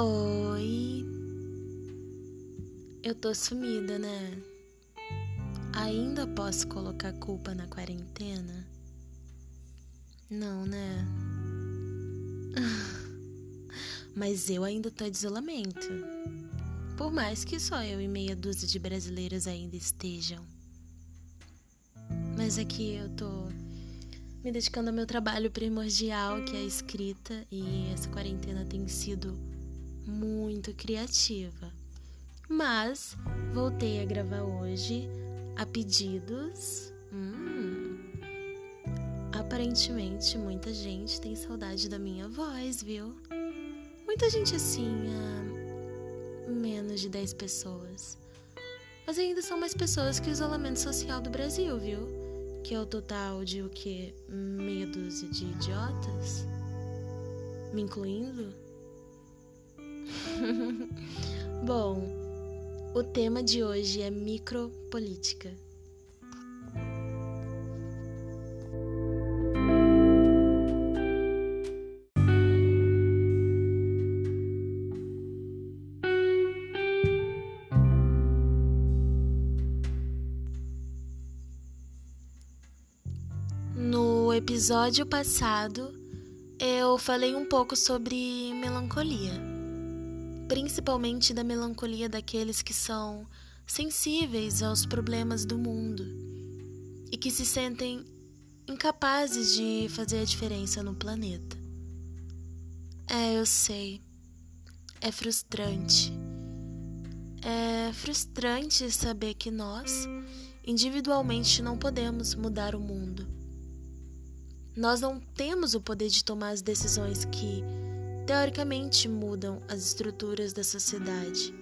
Oi. Eu tô sumida, né? Ainda posso colocar culpa na quarentena? Não, né? Mas eu ainda tô de isolamento. Por mais que só eu e meia dúzia de brasileiros ainda estejam. Mas aqui eu tô me dedicando ao meu trabalho primordial, que é a escrita, e essa quarentena tem sido muito criativa. Mas voltei a gravar hoje a pedidos. Hum, aparentemente muita gente tem saudade da minha voz, viu? Muita gente assim, a menos de 10 pessoas. Mas ainda são mais pessoas que o isolamento social do Brasil, viu? que é o total de o que? Meia dúzia de idiotas? Me incluindo? Bom, o tema de hoje é micropolítica. episódio passado, eu falei um pouco sobre melancolia, principalmente da melancolia daqueles que são sensíveis aos problemas do mundo e que se sentem incapazes de fazer a diferença no planeta. É, eu sei. É frustrante. É frustrante saber que nós, individualmente, não podemos mudar o mundo nós não temos o poder de tomar as decisões que, teoricamente, mudam as estruturas da sociedade.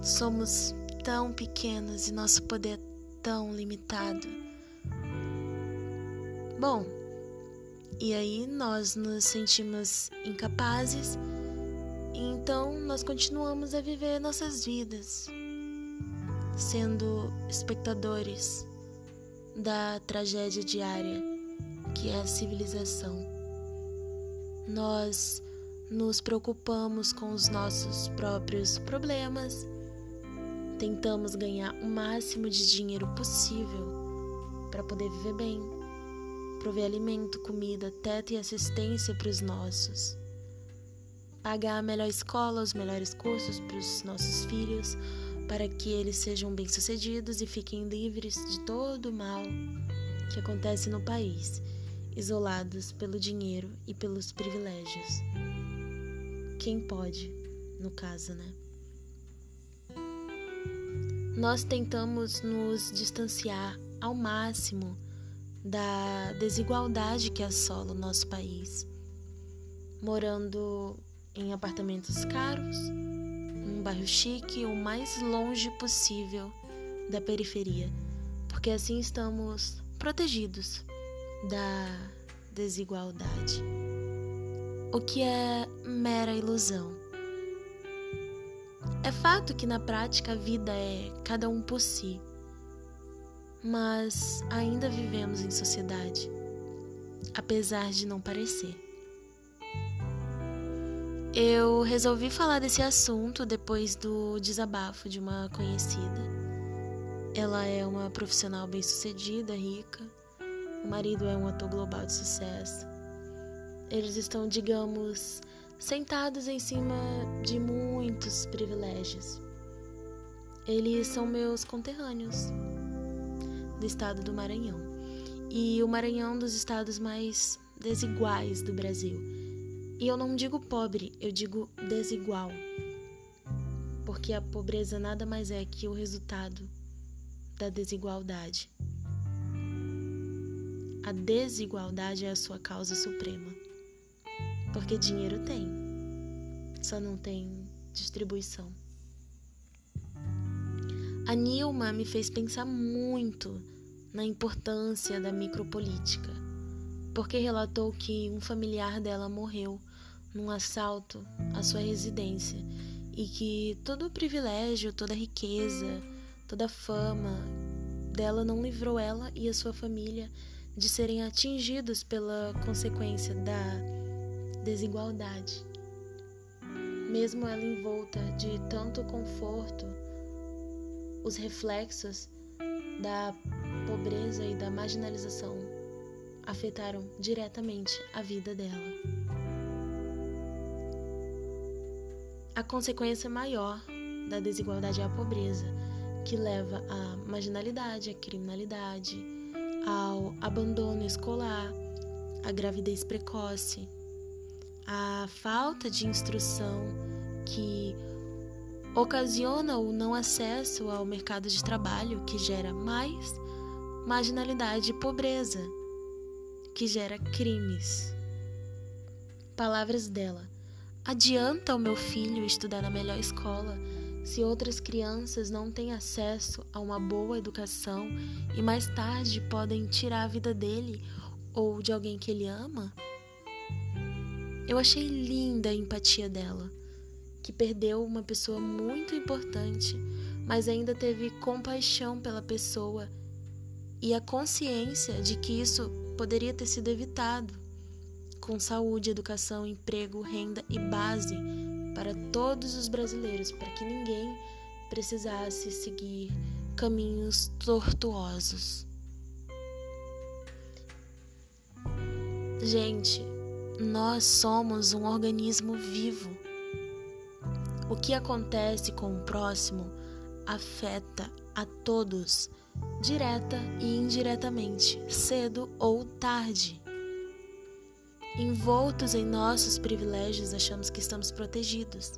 Somos tão pequenos e nosso poder é tão limitado. Bom, e aí nós nos sentimos incapazes, e então nós continuamos a viver nossas vidas, sendo espectadores da tragédia diária que é a civilização. Nós nos preocupamos com os nossos próprios problemas, tentamos ganhar o máximo de dinheiro possível para poder viver bem, prover alimento, comida, teto e assistência para os nossos, pagar a melhor escola, os melhores cursos para os nossos filhos, para que eles sejam bem-sucedidos e fiquem livres de todo o mal que acontece no país isolados pelo dinheiro e pelos privilégios. Quem pode, no caso, né? Nós tentamos nos distanciar ao máximo da desigualdade que assola o nosso país, morando em apartamentos caros, num bairro chique, o mais longe possível da periferia, porque assim estamos protegidos da desigualdade, o que é mera ilusão. É fato que na prática a vida é cada um por si, mas ainda vivemos em sociedade, apesar de não parecer. Eu resolvi falar desse assunto depois do desabafo de uma conhecida. Ela é uma profissional bem-sucedida, rica, o marido é um ator global de sucesso. Eles estão, digamos, sentados em cima de muitos privilégios. Eles são meus conterrâneos do estado do Maranhão. E o Maranhão é um dos estados mais desiguais do Brasil. E eu não digo pobre, eu digo desigual. Porque a pobreza nada mais é que o resultado da desigualdade. A desigualdade é a sua causa suprema. Porque dinheiro tem, só não tem distribuição. A Nilma me fez pensar muito na importância da micropolítica, porque relatou que um familiar dela morreu num assalto à sua residência e que todo o privilégio, toda a riqueza, toda a fama dela não livrou ela e a sua família de serem atingidos pela consequência da desigualdade. mesmo ela envolta de tanto conforto, os reflexos da pobreza e da marginalização afetaram diretamente a vida dela. A consequência maior da desigualdade é a pobreza, que leva à marginalidade, à criminalidade, ao abandono escolar, à gravidez precoce, à falta de instrução que ocasiona o não acesso ao mercado de trabalho, que gera mais marginalidade e pobreza, que gera crimes. Palavras dela. Adianta o meu filho estudar na melhor escola se outras crianças não têm acesso a uma boa educação e mais tarde podem tirar a vida dele ou de alguém que ele ama? Eu achei linda a empatia dela, que perdeu uma pessoa muito importante, mas ainda teve compaixão pela pessoa e a consciência de que isso poderia ter sido evitado com saúde, educação, emprego, renda e base para todos os brasileiros, para que ninguém precisasse seguir caminhos tortuosos. Gente, nós somos um organismo vivo. O que acontece com o próximo afeta a todos, direta e indiretamente, cedo ou tarde. Envoltos em nossos privilégios, achamos que estamos protegidos,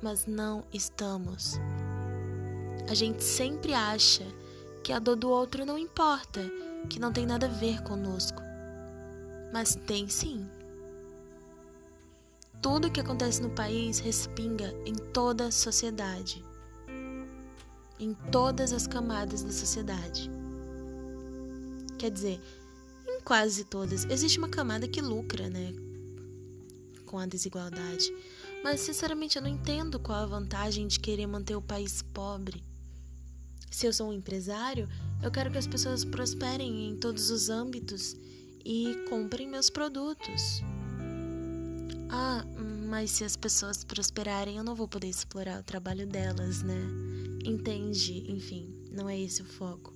mas não estamos. A gente sempre acha que a dor do outro não importa, que não tem nada a ver conosco. Mas tem sim. Tudo que acontece no país respinga em toda a sociedade, em todas as camadas da sociedade. Quer dizer, quase todas. Existe uma camada que lucra, né? Com a desigualdade. Mas, sinceramente, eu não entendo qual a vantagem de querer manter o país pobre. Se eu sou um empresário, eu quero que as pessoas prosperem em todos os âmbitos e comprem meus produtos. Ah, mas se as pessoas prosperarem, eu não vou poder explorar o trabalho delas, né? Entende? Enfim, não é esse o foco.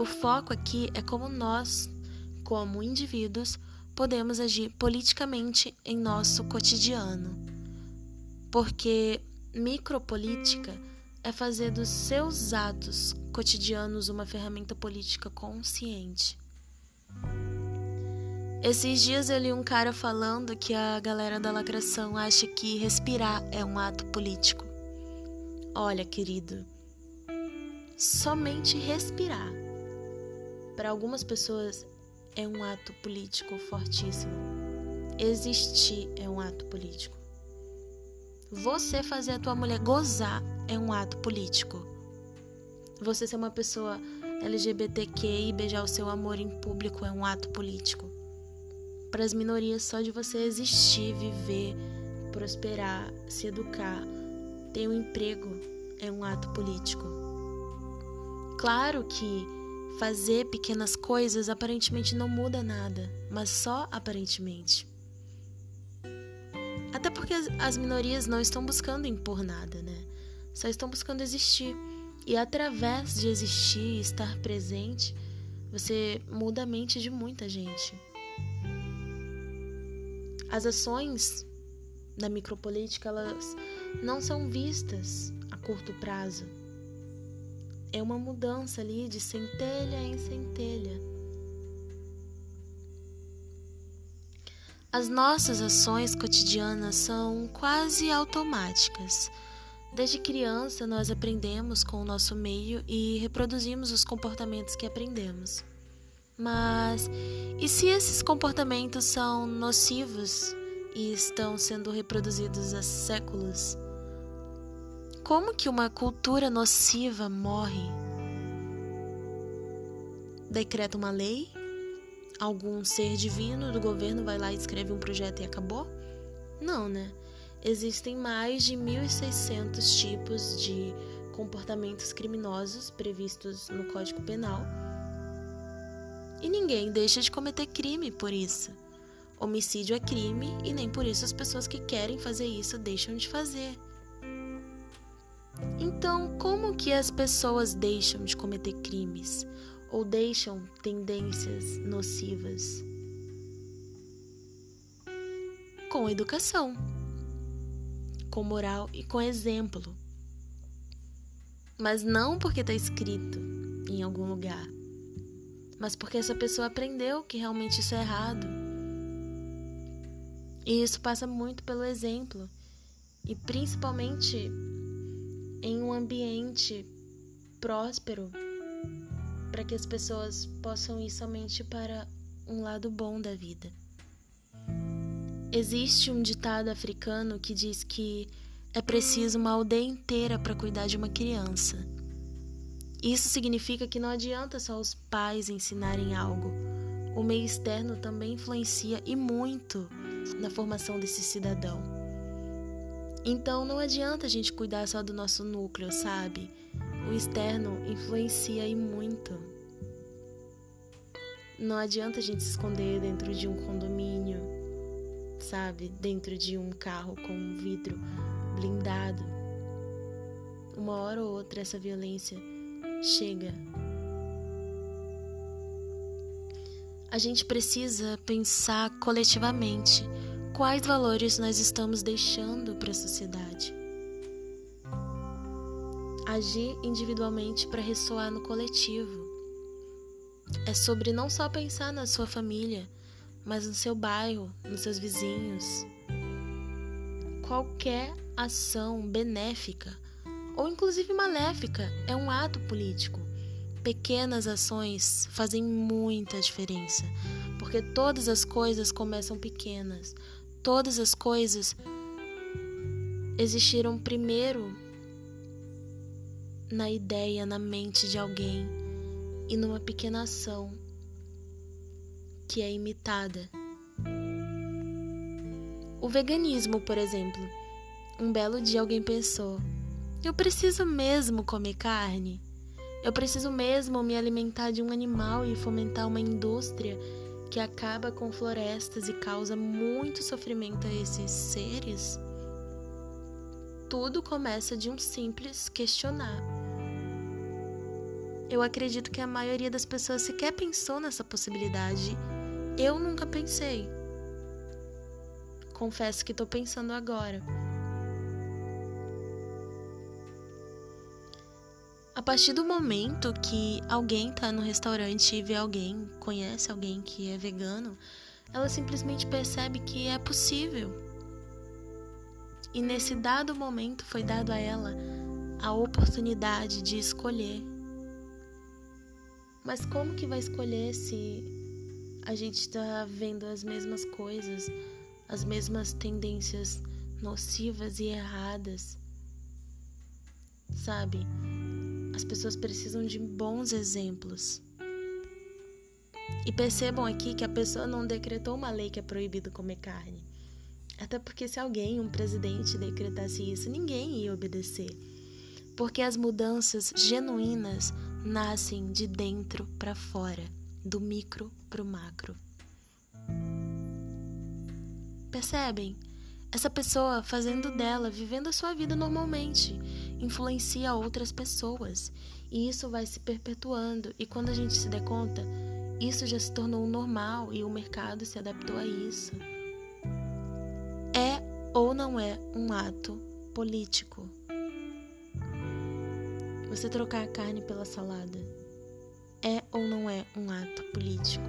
O foco aqui é como nós, como indivíduos, podemos agir politicamente em nosso cotidiano. Porque micropolítica é fazer dos seus atos cotidianos uma ferramenta política consciente. Esses dias eu li um cara falando que a galera da lacração acha que respirar é um ato político. Olha, querido, somente respirar para algumas pessoas é um ato político fortíssimo. Existir é um ato político. Você fazer a tua mulher gozar é um ato político. Você ser uma pessoa LGBTQ e beijar o seu amor em público é um ato político. Para as minorias, só de você existir, viver, prosperar, se educar, ter um emprego é um ato político. Claro que Fazer pequenas coisas aparentemente não muda nada, mas só aparentemente. Até porque as minorias não estão buscando impor nada, né? Só estão buscando existir. E através de existir e estar presente, você muda a mente de muita gente. As ações da micropolítica, elas não são vistas a curto prazo é uma mudança ali de centelha em centelha. As nossas ações cotidianas são quase automáticas. Desde criança, nós aprendemos com o nosso meio e reproduzimos os comportamentos que aprendemos. Mas e se esses comportamentos são nocivos e estão sendo reproduzidos há séculos? Como que uma cultura nociva morre? Decreta uma lei? Algum ser divino do governo vai lá e escreve um projeto e acabou? Não, né? Existem mais de 1.600 tipos de comportamentos criminosos previstos no Código Penal. E ninguém deixa de cometer crime por isso. Homicídio é crime e nem por isso as pessoas que querem fazer isso deixam de fazer. Então, como que as pessoas deixam de cometer crimes ou deixam tendências nocivas? Com educação, com moral e com exemplo. Mas não porque está escrito em algum lugar, mas porque essa pessoa aprendeu que realmente isso é errado. E isso passa muito pelo exemplo, e principalmente em um ambiente próspero, para que as pessoas possam ir somente para um lado bom da vida. Existe um ditado africano que diz que é preciso uma aldeia inteira para cuidar de uma criança. Isso significa que não adianta só os pais ensinarem algo. O meio externo também influencia e muito na formação desse cidadão. Então não adianta a gente cuidar só do nosso núcleo, sabe? O externo influencia e muito. Não adianta a gente se esconder dentro de um condomínio, sabe? Dentro de um carro com um vidro blindado. Uma hora ou outra essa violência chega. A gente precisa pensar coletivamente quais valores nós estamos deixando para a sociedade. Agir individualmente para ressoar no coletivo. É sobre não só pensar na sua família, mas no seu bairro, nos seus vizinhos. Qualquer ação benéfica ou inclusive maléfica é um ato político. Pequenas ações fazem muita diferença, porque todas as coisas começam pequenas. Todas as coisas existiram primeiro na ideia, na mente de alguém e numa pequena ação que é imitada. O veganismo, por exemplo. Um belo dia alguém pensou: eu preciso mesmo comer carne? Eu preciso mesmo me alimentar de um animal e fomentar uma indústria que acaba com florestas e causa muito sofrimento a esses seres? Tudo começa de um simples questionar. Eu acredito que a maioria das pessoas sequer pensou nessa possibilidade eu nunca pensei. Confesso que estou pensando agora. A partir do momento que alguém está no restaurante e vê alguém, conhece alguém que é vegano, ela simplesmente percebe que é possível. E nesse dado momento foi dado a ela a oportunidade de escolher. Mas como que vai escolher se a gente está vendo as mesmas coisas, as mesmas tendências nocivas e erradas. Sabe? As pessoas precisam de bons exemplos. E percebam aqui que a pessoa não decretou uma lei que é proibido comer carne. Até porque se alguém, um presidente, decretasse isso, ninguém ia obedecer. Porque as mudanças genuínas nascem de dentro para fora do micro para o macro. Percebem? Essa pessoa fazendo dela, vivendo a sua vida normalmente, influencia outras pessoas e isso vai se perpetuando. E quando a gente se der conta, isso já se tornou normal e o mercado se adaptou a isso. É ou não é um ato político? Você trocar a carne pela salada é ou não é um ato político?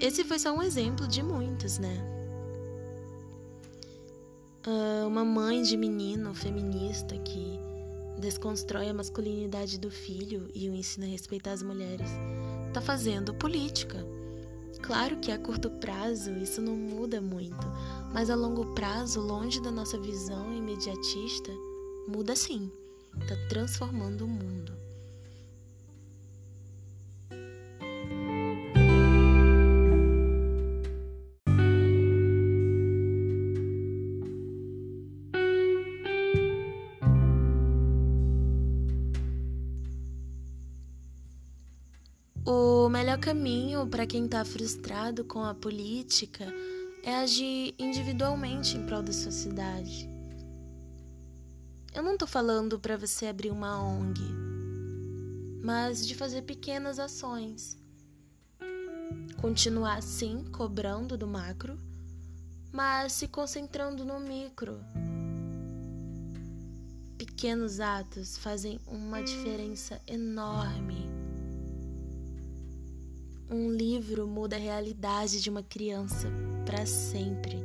Esse foi só um exemplo de muitos, né? Uh, uma mãe de menino feminista que desconstrói a masculinidade do filho e o ensina a respeitar as mulheres, tá fazendo política. Claro que a curto prazo isso não muda muito, mas a longo prazo, longe da nossa visão imediatista, muda sim está transformando o mundo. Caminho para quem está frustrado com a política é agir individualmente em prol da sociedade. Eu não tô falando para você abrir uma ONG, mas de fazer pequenas ações. Continuar sim cobrando do macro, mas se concentrando no micro. Pequenos atos fazem uma diferença enorme. Um livro muda a realidade de uma criança para sempre.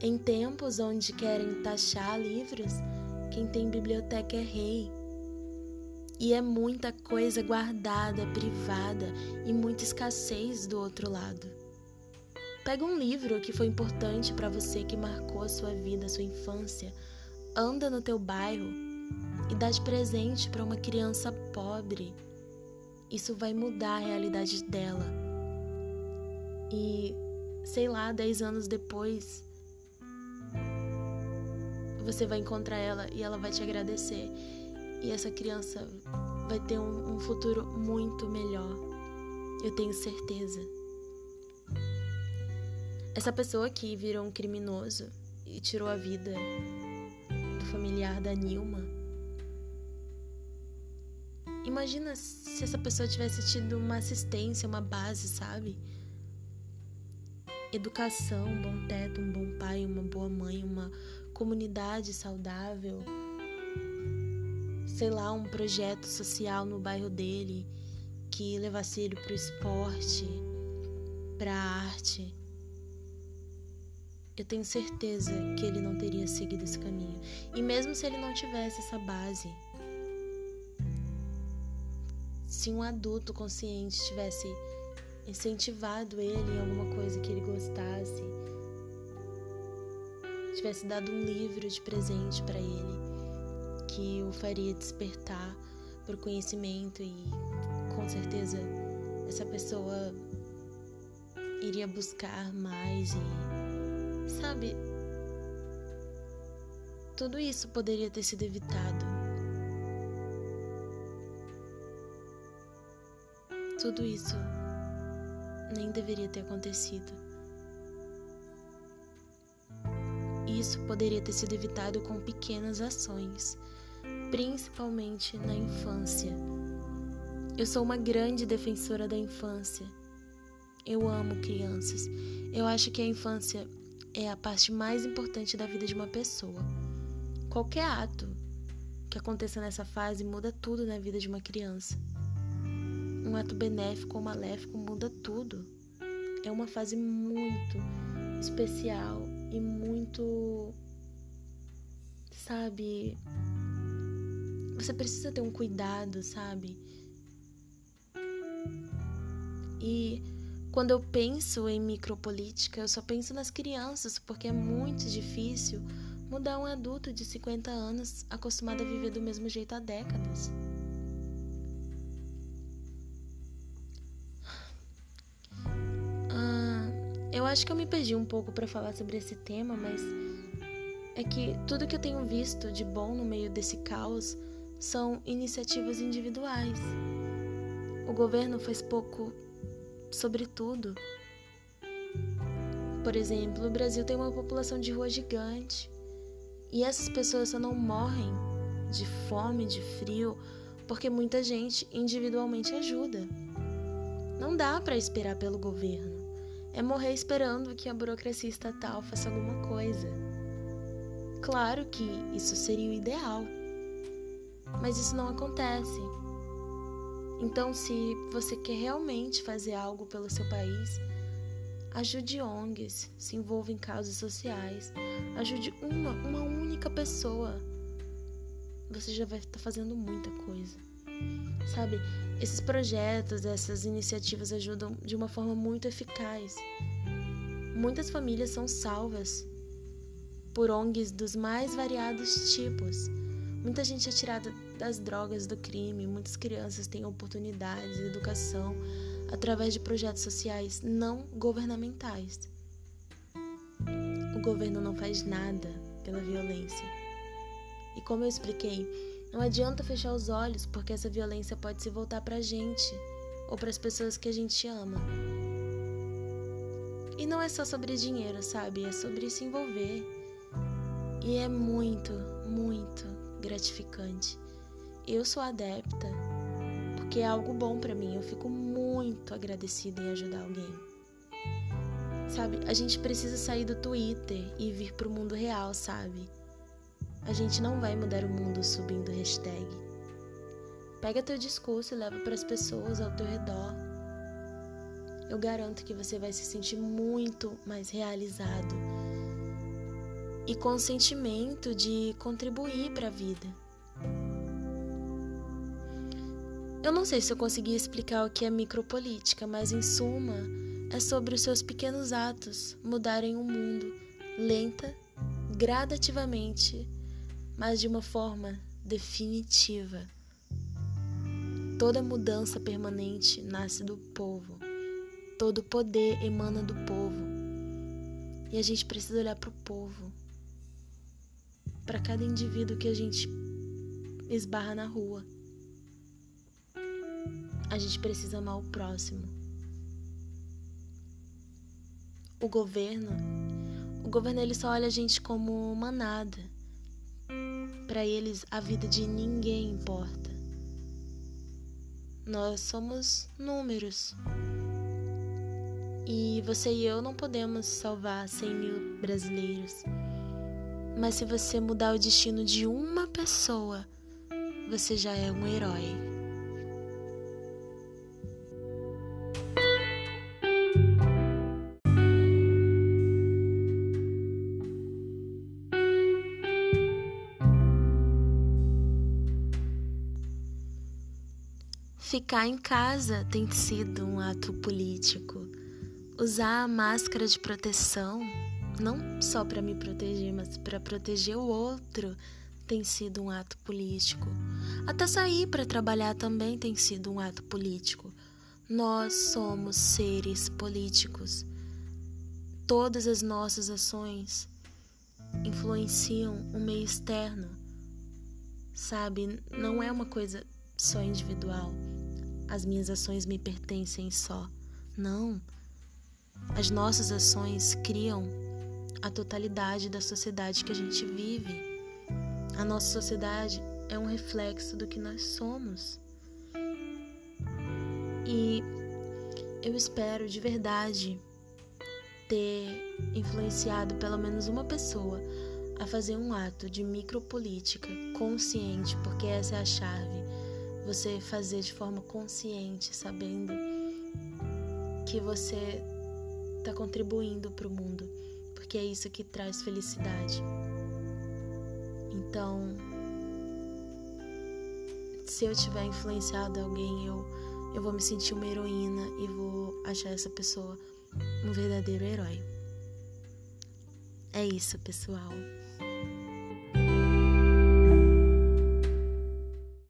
Em tempos onde querem taxar livros, quem tem biblioteca é rei. E é muita coisa guardada, privada e muita escassez do outro lado. Pega um livro que foi importante para você, que marcou a sua vida, a sua infância, anda no teu bairro e dá de presente para uma criança pobre isso vai mudar a realidade dela. E, sei lá, dez anos depois, você vai encontrar ela e ela vai te agradecer. E essa criança vai ter um, um futuro muito melhor. Eu tenho certeza. Essa pessoa que virou um criminoso e tirou a vida do familiar da Nilma Imagina se essa pessoa tivesse tido uma assistência, uma base, sabe? Educação, um bom teto, um bom pai, uma boa mãe, uma comunidade saudável. Sei lá, um projeto social no bairro dele que levasse ele para o esporte, para a arte. Eu tenho certeza que ele não teria seguido esse caminho. E mesmo se ele não tivesse essa base, se um adulto consciente tivesse incentivado ele em alguma coisa que ele gostasse, tivesse dado um livro de presente para ele que o faria despertar para o conhecimento e com certeza essa pessoa iria buscar mais e sabe tudo isso poderia ter sido evitado Tudo isso nem deveria ter acontecido. Isso poderia ter sido evitado com pequenas ações, principalmente na infância. Eu sou uma grande defensora da infância. Eu amo crianças. Eu acho que a infância é a parte mais importante da vida de uma pessoa. Qualquer ato que aconteça nessa fase muda tudo na vida de uma criança. Um ato benéfico ou maléfico muda tudo. É uma fase muito especial e muito. Sabe? Você precisa ter um cuidado, sabe? E quando eu penso em micropolítica, eu só penso nas crianças, porque é muito difícil mudar um adulto de 50 anos acostumado a viver do mesmo jeito há décadas. Eu acho que eu me perdi um pouco para falar sobre esse tema, mas é que tudo que eu tenho visto de bom no meio desse caos são iniciativas individuais. O governo faz pouco sobre tudo. Por exemplo, o Brasil tem uma população de rua gigante e essas pessoas só não morrem de fome, de frio, porque muita gente individualmente ajuda. Não dá para esperar pelo governo é morrer esperando que a burocracia estatal faça alguma coisa. Claro que isso seria o ideal, mas isso não acontece. Então, se você quer realmente fazer algo pelo seu país, ajude ONGs, se envolva em causas sociais, ajude uma, uma única pessoa. Você já vai estar fazendo muita coisa. Sabe, esses projetos, essas iniciativas ajudam de uma forma muito eficaz. Muitas famílias são salvas por ONGs dos mais variados tipos. Muita gente é tirada das drogas, do crime, muitas crianças têm oportunidades de educação através de projetos sociais não governamentais. O governo não faz nada pela violência. E como eu expliquei, não adianta fechar os olhos, porque essa violência pode se voltar pra gente. ou para as pessoas que a gente ama. E não é só sobre dinheiro, sabe? É sobre se envolver. E é muito, muito gratificante. Eu sou adepta porque é algo bom para mim. Eu fico muito agradecida em ajudar alguém. Sabe? A gente precisa sair do Twitter e vir pro mundo real, sabe? A gente não vai mudar o mundo subindo hashtag. Pega teu discurso e leva para as pessoas ao teu redor. Eu garanto que você vai se sentir muito mais realizado e com sentimento de contribuir para a vida. Eu não sei se eu consegui explicar o que é micropolítica, mas em suma, é sobre os seus pequenos atos mudarem o mundo, lenta, gradativamente, mas de uma forma definitiva. Toda mudança permanente nasce do povo. Todo poder emana do povo. E a gente precisa olhar para o povo. Para cada indivíduo que a gente esbarra na rua. A gente precisa amar o próximo. O governo, o governo ele só olha a gente como manada. Para eles a vida de ninguém importa. Nós somos números. E você e eu não podemos salvar 100 mil brasileiros. Mas se você mudar o destino de uma pessoa, você já é um herói. Ficar em casa tem sido um ato político. Usar a máscara de proteção, não só para me proteger, mas para proteger o outro, tem sido um ato político. Até sair para trabalhar também tem sido um ato político. Nós somos seres políticos. Todas as nossas ações influenciam o meio externo. Sabe, não é uma coisa só individual as minhas ações me pertencem só. Não. As nossas ações criam a totalidade da sociedade que a gente vive. A nossa sociedade é um reflexo do que nós somos. E eu espero de verdade ter influenciado pelo menos uma pessoa a fazer um ato de micropolítica consciente, porque essa é a chave você fazer de forma consciente, sabendo que você está contribuindo para o mundo, porque é isso que traz felicidade. Então, se eu tiver influenciado alguém, eu, eu vou me sentir uma heroína e vou achar essa pessoa um verdadeiro herói. É isso, pessoal.